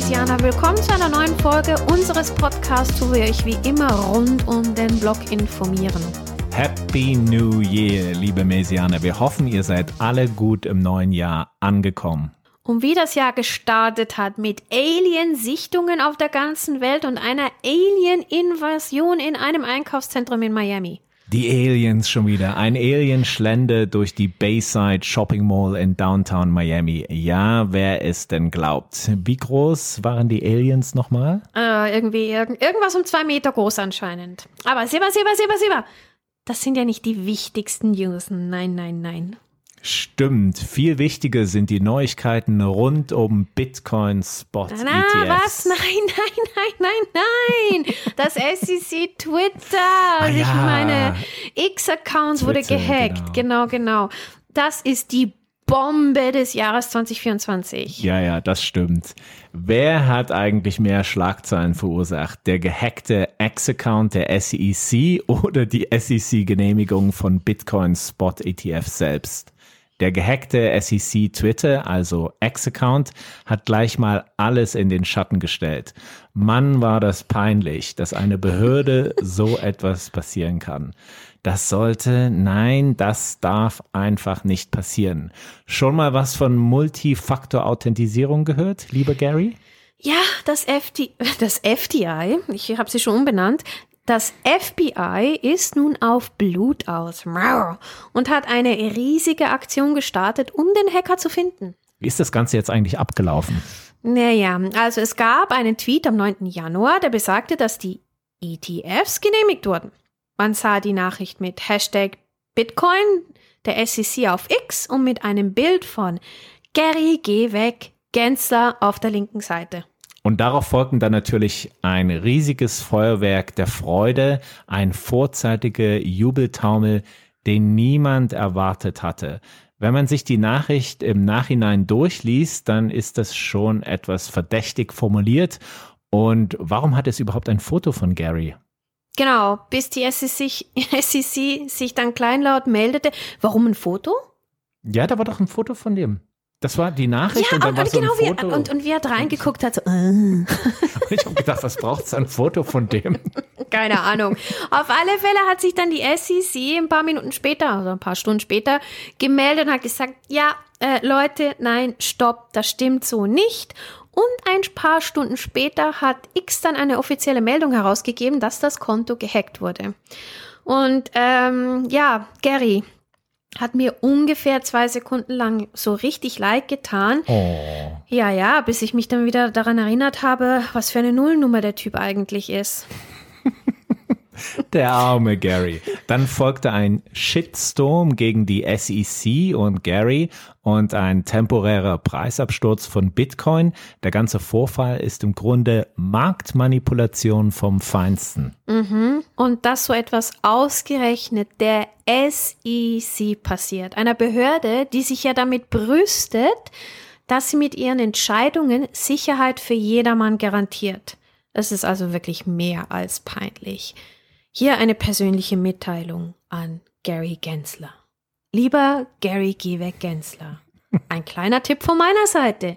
Mesianer, willkommen zu einer neuen Folge unseres Podcasts, wo wir euch wie immer rund um den Blog informieren. Happy New Year, liebe Mesianer. Wir hoffen, ihr seid alle gut im neuen Jahr angekommen. Und wie das Jahr gestartet hat mit Alien-Sichtungen auf der ganzen Welt und einer Alien-Invasion in einem Einkaufszentrum in Miami. Die Aliens schon wieder. Ein Alien schlende durch die Bayside Shopping Mall in Downtown Miami. Ja, wer es denn glaubt. Wie groß waren die Aliens nochmal? Äh, irgendwie irg irgendwas um zwei Meter groß anscheinend. Aber Silber, Silber, Silber, Silber. Das sind ja nicht die wichtigsten News. Nein, nein, nein. Stimmt. Viel wichtiger sind die Neuigkeiten rund um Bitcoin Spot Na, ETFs. was? Nein, nein, nein, nein, nein. Das SEC Twitter. Also Ich ja. meine, X-Account wurde gehackt. Genau. genau, Das ist die Bombe des Jahres 2024. Ja, ja, das stimmt. Wer hat eigentlich mehr Schlagzeilen verursacht? Der gehackte X-Account der SEC oder die SEC-Genehmigung von Bitcoin Spot ETF selbst? Der gehackte SEC Twitter, also X-Account, hat gleich mal alles in den Schatten gestellt. Mann, war das peinlich, dass eine Behörde so etwas passieren kann. Das sollte, nein, das darf einfach nicht passieren. Schon mal was von Multifaktor-Authentisierung gehört, lieber Gary? Ja, das, FD, das FDI, ich habe sie schon umbenannt, das FBI ist nun auf Blut aus und hat eine riesige Aktion gestartet, um den Hacker zu finden. Wie ist das Ganze jetzt eigentlich abgelaufen? Naja, also es gab einen Tweet am 9. Januar, der besagte, dass die ETFs genehmigt wurden. Man sah die Nachricht mit Hashtag Bitcoin, der SEC auf X und mit einem Bild von Gary, geh weg, Gensler auf der linken Seite. Und darauf folgten dann natürlich ein riesiges Feuerwerk der Freude, ein vorzeitiger Jubeltaumel, den niemand erwartet hatte. Wenn man sich die Nachricht im Nachhinein durchliest, dann ist das schon etwas verdächtig formuliert. Und warum hat es überhaupt ein Foto von Gary? Genau, bis die SEC, SEC sich dann kleinlaut meldete. Warum ein Foto? Ja, da war doch ein Foto von dem. Das war die Nachricht Ja, und dann war so genau ein wie, Foto. und, und wie er reingeguckt hat, so, äh, ich habe gedacht, was braucht es ein Foto von dem? keine Ahnung. Auf alle Fälle hat sich dann die SEC ein paar Minuten später, also ein paar Stunden später, gemeldet und hat gesagt, ja, äh, Leute, nein, stopp, das stimmt so nicht. Und ein paar Stunden später hat X dann eine offizielle Meldung herausgegeben, dass das Konto gehackt wurde. Und ähm, ja, Gary hat mir ungefähr zwei Sekunden lang so richtig leid getan. Oh. Ja, ja, bis ich mich dann wieder daran erinnert habe, was für eine Nullnummer der Typ eigentlich ist. Der arme Gary. Dann folgte ein Shitstorm gegen die SEC und Gary und ein temporärer Preisabsturz von Bitcoin. Der ganze Vorfall ist im Grunde Marktmanipulation vom Feinsten. Und dass so etwas ausgerechnet der SEC passiert, einer Behörde, die sich ja damit brüstet, dass sie mit ihren Entscheidungen Sicherheit für jedermann garantiert. Das ist also wirklich mehr als peinlich. Hier eine persönliche Mitteilung an Gary Gensler. Lieber Gary Gehweg Gensler, ein kleiner Tipp von meiner Seite.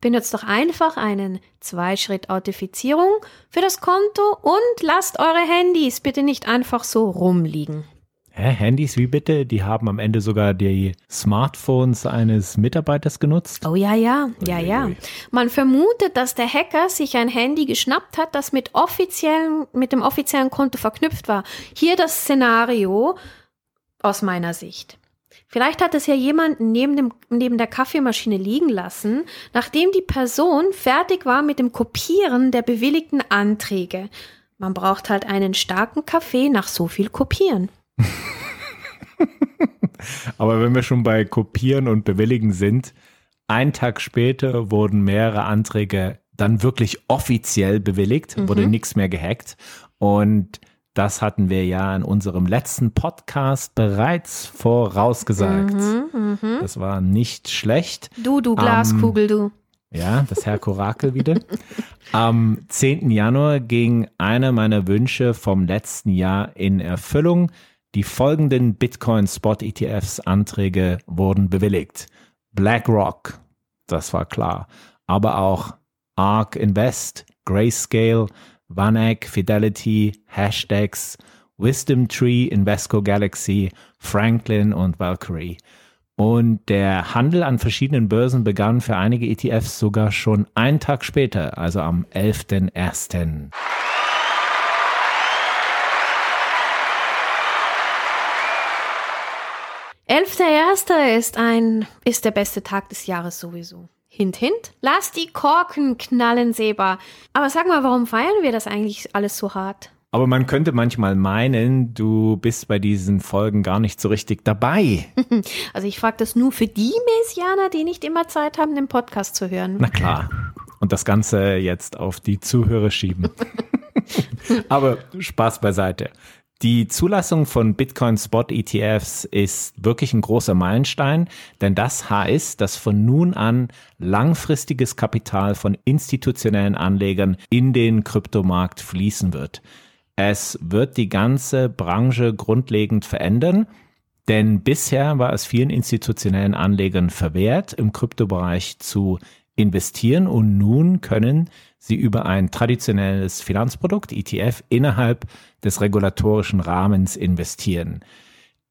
Benutzt doch einfach einen Zwei-Schritt-Authentifizierung für das Konto und lasst eure Handys bitte nicht einfach so rumliegen. Hä, Handys wie bitte? Die haben am Ende sogar die Smartphones eines Mitarbeiters genutzt. Oh ja, ja, ja, ja. Man vermutet, dass der Hacker sich ein Handy geschnappt hat, das mit, offiziellen, mit dem offiziellen Konto verknüpft war. Hier das Szenario aus meiner Sicht. Vielleicht hat es ja jemanden neben, dem, neben der Kaffeemaschine liegen lassen, nachdem die Person fertig war mit dem Kopieren der bewilligten Anträge. Man braucht halt einen starken Kaffee nach so viel Kopieren. Aber wenn wir schon bei Kopieren und Bewilligen sind, ein Tag später wurden mehrere Anträge dann wirklich offiziell bewilligt, wurde nichts mehr gehackt. Und das hatten wir ja in unserem letzten Podcast bereits vorausgesagt. Das war nicht schlecht. Du, du Glaskugel, du. Ja, das Herr Korakel wieder. Am 10. Januar ging einer meiner Wünsche vom letzten Jahr in Erfüllung. Die folgenden Bitcoin Spot ETFs Anträge wurden bewilligt. BlackRock, das war klar, aber auch ARK Invest, Grayscale, Vanek, Fidelity, Hashtags, Wisdom Tree, Invesco Galaxy, Franklin und Valkyrie. Und der Handel an verschiedenen Börsen begann für einige ETFs sogar schon einen Tag später, also am 11.01. 11.01. ist ein, ist der beste Tag des Jahres sowieso. Hint, hint. Lass die Korken knallen, Seba. Aber sag mal, warum feiern wir das eigentlich alles so hart? Aber man könnte manchmal meinen, du bist bei diesen Folgen gar nicht so richtig dabei. Also ich frage das nur für die Messianer, die nicht immer Zeit haben, den Podcast zu hören. Na klar. Und das Ganze jetzt auf die Zuhörer schieben. Aber Spaß beiseite. Die Zulassung von Bitcoin Spot ETFs ist wirklich ein großer Meilenstein, denn das heißt, dass von nun an langfristiges Kapital von institutionellen Anlegern in den Kryptomarkt fließen wird. Es wird die ganze Branche grundlegend verändern, denn bisher war es vielen institutionellen Anlegern verwehrt, im Kryptobereich zu investieren und nun können sie über ein traditionelles Finanzprodukt, ETF, innerhalb des regulatorischen Rahmens investieren.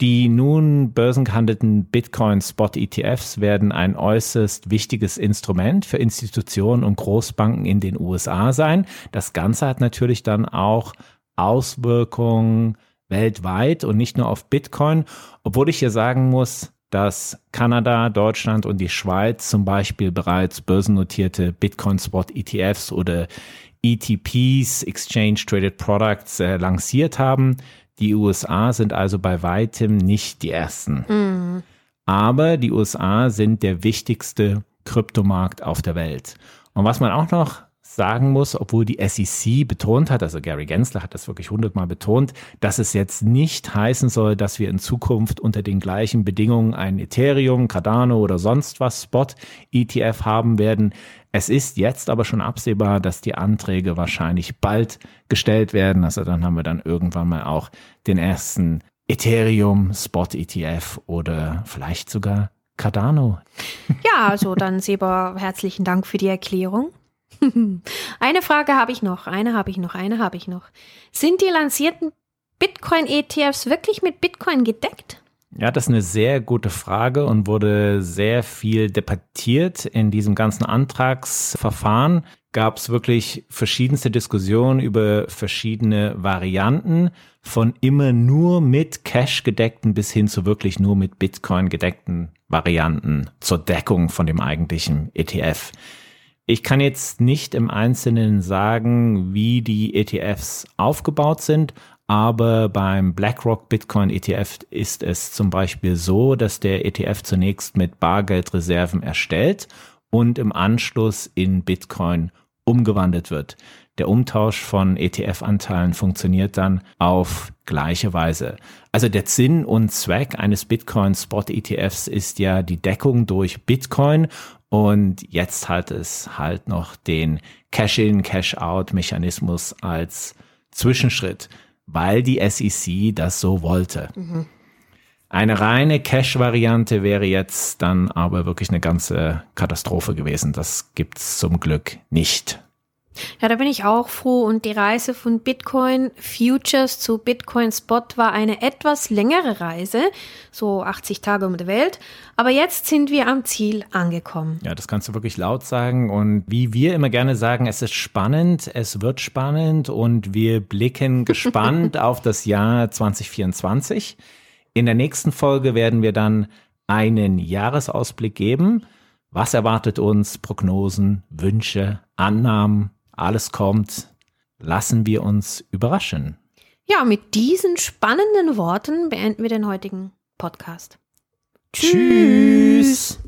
Die nun börsengehandelten Bitcoin Spot ETFs werden ein äußerst wichtiges Instrument für Institutionen und Großbanken in den USA sein. Das Ganze hat natürlich dann auch Auswirkungen weltweit und nicht nur auf Bitcoin, obwohl ich hier sagen muss, dass Kanada, Deutschland und die Schweiz zum Beispiel bereits börsennotierte Bitcoin-Spot-ETFs oder ETPs, Exchange Traded Products, äh, lanciert haben. Die USA sind also bei weitem nicht die ersten. Mhm. Aber die USA sind der wichtigste Kryptomarkt auf der Welt. Und was man auch noch sagen muss, obwohl die SEC betont hat, also Gary Gensler hat das wirklich hundertmal betont, dass es jetzt nicht heißen soll, dass wir in Zukunft unter den gleichen Bedingungen ein Ethereum, Cardano oder sonst was Spot ETF haben werden. Es ist jetzt aber schon absehbar, dass die Anträge wahrscheinlich bald gestellt werden. Also dann haben wir dann irgendwann mal auch den ersten Ethereum Spot ETF oder vielleicht sogar Cardano. Ja, also dann Seba, herzlichen Dank für die Erklärung. eine Frage habe ich noch, eine habe ich noch, eine habe ich noch. Sind die lancierten Bitcoin-ETFs wirklich mit Bitcoin gedeckt? Ja, das ist eine sehr gute Frage und wurde sehr viel debattiert in diesem ganzen Antragsverfahren. Gab es wirklich verschiedenste Diskussionen über verschiedene Varianten von immer nur mit Cash gedeckten bis hin zu wirklich nur mit Bitcoin gedeckten Varianten zur Deckung von dem eigentlichen ETF. Ich kann jetzt nicht im Einzelnen sagen, wie die ETFs aufgebaut sind, aber beim BlackRock Bitcoin ETF ist es zum Beispiel so, dass der ETF zunächst mit Bargeldreserven erstellt und im Anschluss in Bitcoin umgewandelt wird. Der Umtausch von ETF-Anteilen funktioniert dann auf gleiche Weise. Also der Sinn und Zweck eines Bitcoin Spot ETFs ist ja die Deckung durch Bitcoin und jetzt hat es halt noch den Cash-in, Cash-out-Mechanismus als Zwischenschritt, weil die SEC das so wollte. Mhm. Eine reine Cash-Variante wäre jetzt dann aber wirklich eine ganze Katastrophe gewesen. Das gibt's zum Glück nicht. Ja, da bin ich auch froh. Und die Reise von Bitcoin Futures zu Bitcoin Spot war eine etwas längere Reise, so 80 Tage um die Welt. Aber jetzt sind wir am Ziel angekommen. Ja, das kannst du wirklich laut sagen. Und wie wir immer gerne sagen, es ist spannend, es wird spannend und wir blicken gespannt auf das Jahr 2024. In der nächsten Folge werden wir dann einen Jahresausblick geben. Was erwartet uns? Prognosen, Wünsche, Annahmen alles kommt, lassen wir uns überraschen. Ja, mit diesen spannenden Worten beenden wir den heutigen Podcast. Tschüss. Tschüss.